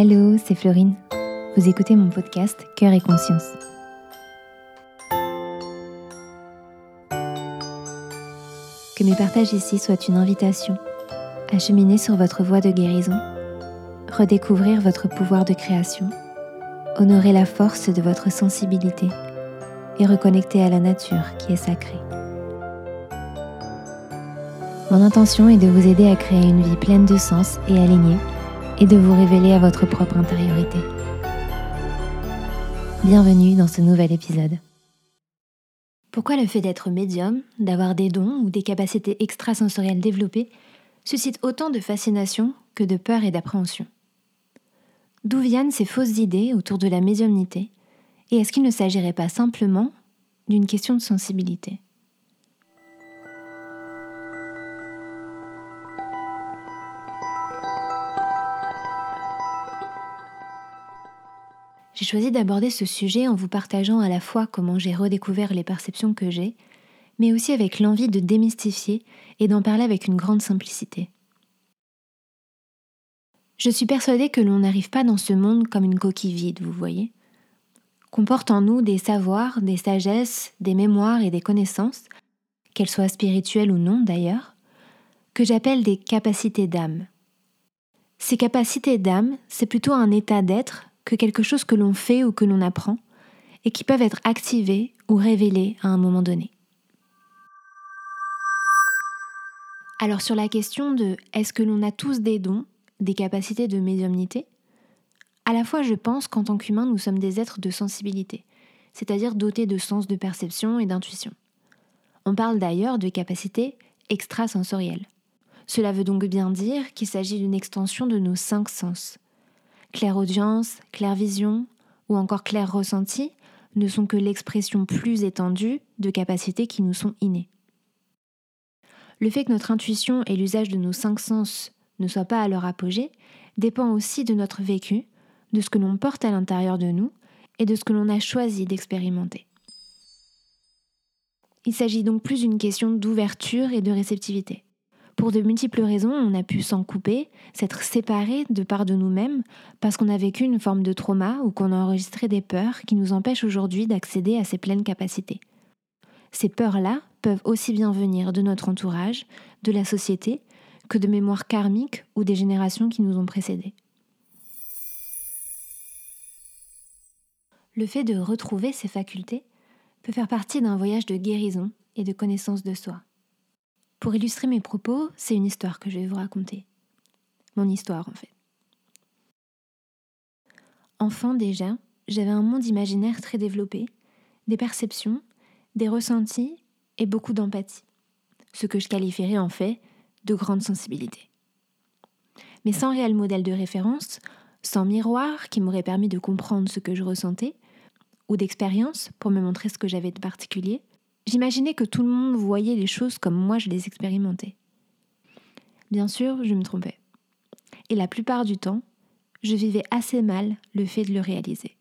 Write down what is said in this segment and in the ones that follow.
Hello, c'est Florine. Vous écoutez mon podcast Cœur et Conscience. Que mes partages ici soient une invitation à cheminer sur votre voie de guérison, redécouvrir votre pouvoir de création, honorer la force de votre sensibilité et reconnecter à la nature qui est sacrée. Mon intention est de vous aider à créer une vie pleine de sens et alignée et de vous révéler à votre propre intériorité. Bienvenue dans ce nouvel épisode. Pourquoi le fait d'être médium, d'avoir des dons ou des capacités extrasensorielles développées suscite autant de fascination que de peur et d'appréhension? D'où viennent ces fausses idées autour de la médiumnité? Et est-ce qu'il ne s'agirait pas simplement d'une question de sensibilité? Choisi d'aborder ce sujet en vous partageant à la fois comment j'ai redécouvert les perceptions que j'ai, mais aussi avec l'envie de démystifier et d'en parler avec une grande simplicité. Je suis persuadée que l'on n'arrive pas dans ce monde comme une coquille vide, vous voyez Qu'on porte en nous des savoirs, des sagesses, des mémoires et des connaissances, qu'elles soient spirituelles ou non d'ailleurs, que j'appelle des capacités d'âme. Ces capacités d'âme, c'est plutôt un état d'être que quelque chose que l'on fait ou que l'on apprend, et qui peuvent être activés ou révélés à un moment donné. Alors sur la question de est-ce que l'on a tous des dons, des capacités de médiumnité, à la fois je pense qu'en tant qu'humains nous sommes des êtres de sensibilité, c'est-à-dire dotés de sens de perception et d'intuition. On parle d'ailleurs de capacités extrasensorielles. Cela veut donc bien dire qu'il s'agit d'une extension de nos cinq sens, Claire-audience, clair-vision ou encore clair-ressenti ne sont que l'expression plus étendue de capacités qui nous sont innées. Le fait que notre intuition et l'usage de nos cinq sens ne soient pas à leur apogée dépend aussi de notre vécu, de ce que l'on porte à l'intérieur de nous et de ce que l'on a choisi d'expérimenter. Il s'agit donc plus d'une question d'ouverture et de réceptivité. Pour de multiples raisons, on a pu s'en couper, s'être séparé de part de nous-mêmes, parce qu'on a vécu une forme de trauma ou qu'on a enregistré des peurs qui nous empêchent aujourd'hui d'accéder à ses pleines capacités. Ces peurs-là peuvent aussi bien venir de notre entourage, de la société, que de mémoires karmiques ou des générations qui nous ont précédés. Le fait de retrouver ces facultés peut faire partie d'un voyage de guérison et de connaissance de soi. Pour illustrer mes propos, c'est une histoire que je vais vous raconter. Mon histoire en fait. Enfant déjà, j'avais un monde imaginaire très développé, des perceptions, des ressentis et beaucoup d'empathie, ce que je qualifierais en fait de grande sensibilité. Mais sans réel modèle de référence, sans miroir qui m'aurait permis de comprendre ce que je ressentais, ou d'expérience pour me montrer ce que j'avais de particulier, J'imaginais que tout le monde voyait les choses comme moi je les expérimentais. Bien sûr, je me trompais. Et la plupart du temps, je vivais assez mal le fait de le réaliser.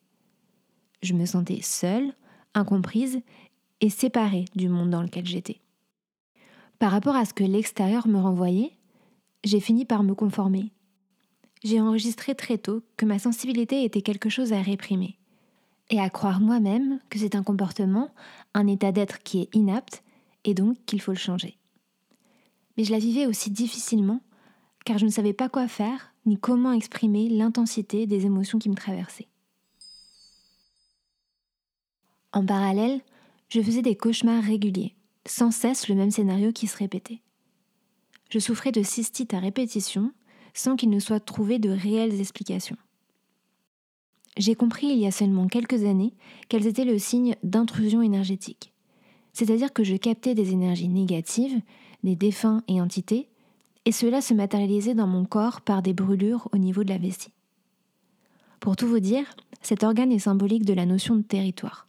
Je me sentais seule, incomprise et séparée du monde dans lequel j'étais. Par rapport à ce que l'extérieur me renvoyait, j'ai fini par me conformer. J'ai enregistré très tôt que ma sensibilité était quelque chose à réprimer et à croire moi-même que c'est un comportement, un état d'être qui est inapte et donc qu'il faut le changer. Mais je la vivais aussi difficilement car je ne savais pas quoi faire ni comment exprimer l'intensité des émotions qui me traversaient. En parallèle, je faisais des cauchemars réguliers, sans cesse le même scénario qui se répétait. Je souffrais de cystite à répétition sans qu'il ne soit trouvé de réelles explications j'ai compris il y a seulement quelques années qu'elles étaient le signe d'intrusion énergétique. C'est-à-dire que je captais des énergies négatives, des défunts et entités, et cela se matérialisait dans mon corps par des brûlures au niveau de la vessie. Pour tout vous dire, cet organe est symbolique de la notion de territoire.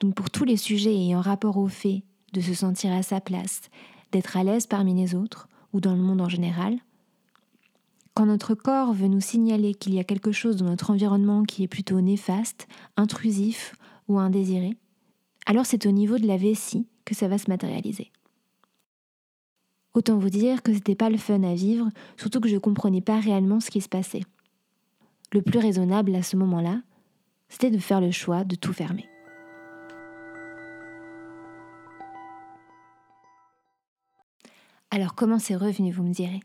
Donc pour tous les sujets ayant rapport au fait de se sentir à sa place, d'être à l'aise parmi les autres, ou dans le monde en général, quand notre corps veut nous signaler qu'il y a quelque chose dans notre environnement qui est plutôt néfaste, intrusif ou indésiré, alors c'est au niveau de la vessie que ça va se matérialiser. Autant vous dire que c'était pas le fun à vivre, surtout que je comprenais pas réellement ce qui se passait. le plus raisonnable à ce moment-là, c'était de faire le choix de tout fermer. Alors comment c'est revenu, vous me direz?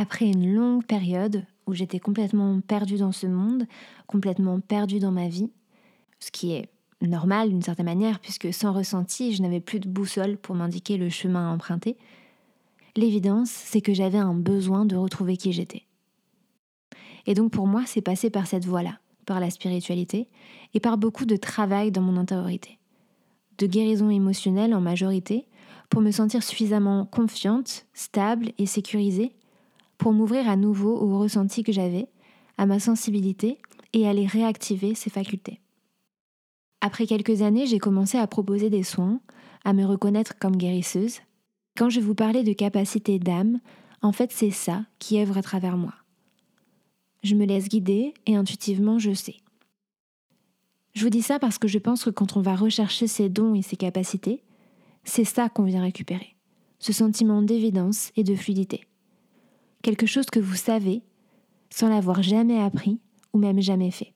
Après une longue période où j'étais complètement perdue dans ce monde, complètement perdue dans ma vie, ce qui est normal d'une certaine manière, puisque sans ressenti, je n'avais plus de boussole pour m'indiquer le chemin à emprunter, l'évidence, c'est que j'avais un besoin de retrouver qui j'étais. Et donc pour moi, c'est passé par cette voie-là, par la spiritualité, et par beaucoup de travail dans mon intériorité. De guérison émotionnelle en majorité, pour me sentir suffisamment confiante, stable et sécurisée, pour m'ouvrir à nouveau au ressenti que j'avais, à ma sensibilité, et aller réactiver ces facultés. Après quelques années, j'ai commencé à proposer des soins, à me reconnaître comme guérisseuse. Quand je vous parlais de capacité d'âme, en fait c'est ça qui œuvre à travers moi. Je me laisse guider et intuitivement je sais. Je vous dis ça parce que je pense que quand on va rechercher ses dons et ses capacités, c'est ça qu'on vient récupérer, ce sentiment d'évidence et de fluidité. Quelque chose que vous savez sans l'avoir jamais appris ou même jamais fait.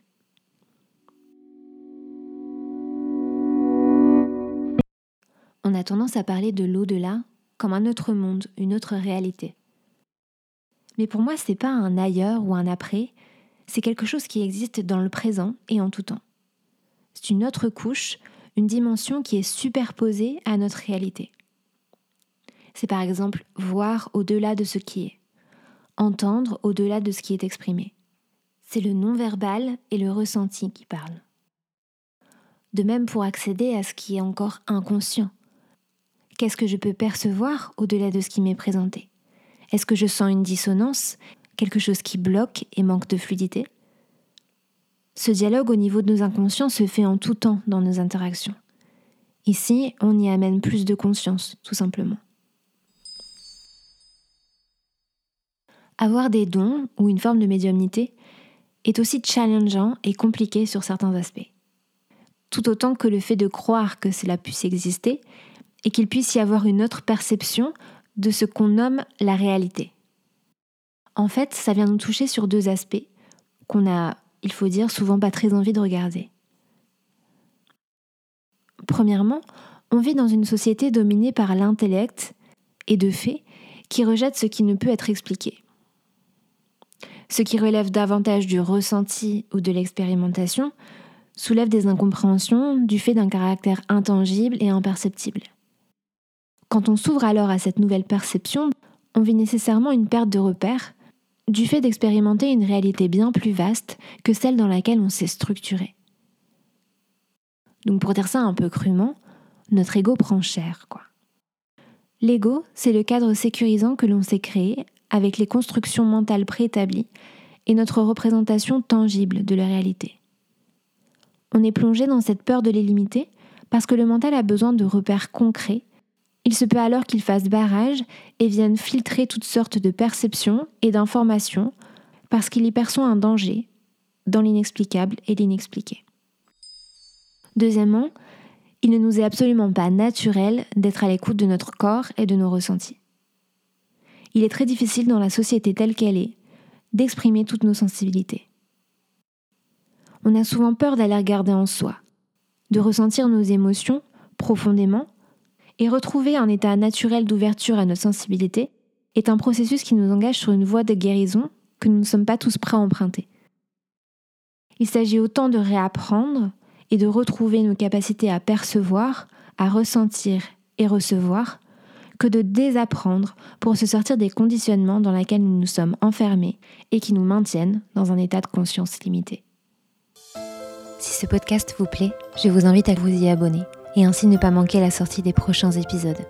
On a tendance à parler de l'au-delà comme un autre monde, une autre réalité. Mais pour moi, c'est pas un ailleurs ou un après, c'est quelque chose qui existe dans le présent et en tout temps. C'est une autre couche, une dimension qui est superposée à notre réalité. C'est par exemple voir au-delà de ce qui est, entendre au-delà de ce qui est exprimé. C'est le non-verbal et le ressenti qui parlent. De même pour accéder à ce qui est encore inconscient, Qu'est-ce que je peux percevoir au-delà de ce qui m'est présenté? Est-ce que je sens une dissonance, quelque chose qui bloque et manque de fluidité? Ce dialogue au niveau de nos inconscients se fait en tout temps dans nos interactions. Ici, on y amène plus de conscience, tout simplement. Avoir des dons ou une forme de médiumnité est aussi challengeant et compliqué sur certains aspects. Tout autant que le fait de croire que cela puisse exister et qu'il puisse y avoir une autre perception de ce qu'on nomme la réalité. En fait, ça vient nous toucher sur deux aspects qu'on a, il faut dire, souvent pas très envie de regarder. Premièrement, on vit dans une société dominée par l'intellect et de fait qui rejette ce qui ne peut être expliqué. Ce qui relève davantage du ressenti ou de l'expérimentation soulève des incompréhensions du fait d'un caractère intangible et imperceptible. Quand on s'ouvre alors à cette nouvelle perception, on vit nécessairement une perte de repère du fait d'expérimenter une réalité bien plus vaste que celle dans laquelle on s'est structuré. Donc pour dire ça un peu crûment, notre ego prend cher, quoi. L'ego, c'est le cadre sécurisant que l'on s'est créé avec les constructions mentales préétablies et notre représentation tangible de la réalité. On est plongé dans cette peur de les limiter parce que le mental a besoin de repères concrets il se peut alors qu'il fasse barrage et vienne filtrer toutes sortes de perceptions et d'informations parce qu'il y perçoit un danger dans l'inexplicable et l'inexpliqué. Deuxièmement, il ne nous est absolument pas naturel d'être à l'écoute de notre corps et de nos ressentis. Il est très difficile dans la société telle qu'elle est d'exprimer toutes nos sensibilités. On a souvent peur d'aller regarder en soi, de ressentir nos émotions profondément et retrouver un état naturel d'ouverture à notre sensibilité est un processus qui nous engage sur une voie de guérison que nous ne sommes pas tous prêts à emprunter. Il s'agit autant de réapprendre et de retrouver nos capacités à percevoir, à ressentir et recevoir, que de désapprendre pour se sortir des conditionnements dans lesquels nous nous sommes enfermés et qui nous maintiennent dans un état de conscience limité. Si ce podcast vous plaît, je vous invite à vous y abonner et ainsi ne pas manquer la sortie des prochains épisodes.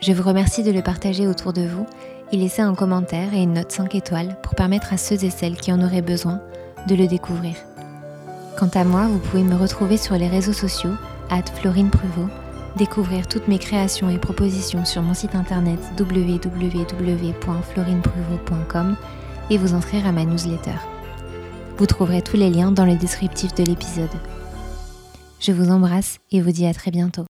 Je vous remercie de le partager autour de vous et laisser un commentaire et une note 5 étoiles pour permettre à ceux et celles qui en auraient besoin de le découvrir. Quant à moi, vous pouvez me retrouver sur les réseaux sociaux, at Florine Pruvot, découvrir toutes mes créations et propositions sur mon site internet www.florinepruvot.com et vous inscrire à ma newsletter. Vous trouverez tous les liens dans le descriptif de l'épisode. Je vous embrasse et vous dis à très bientôt.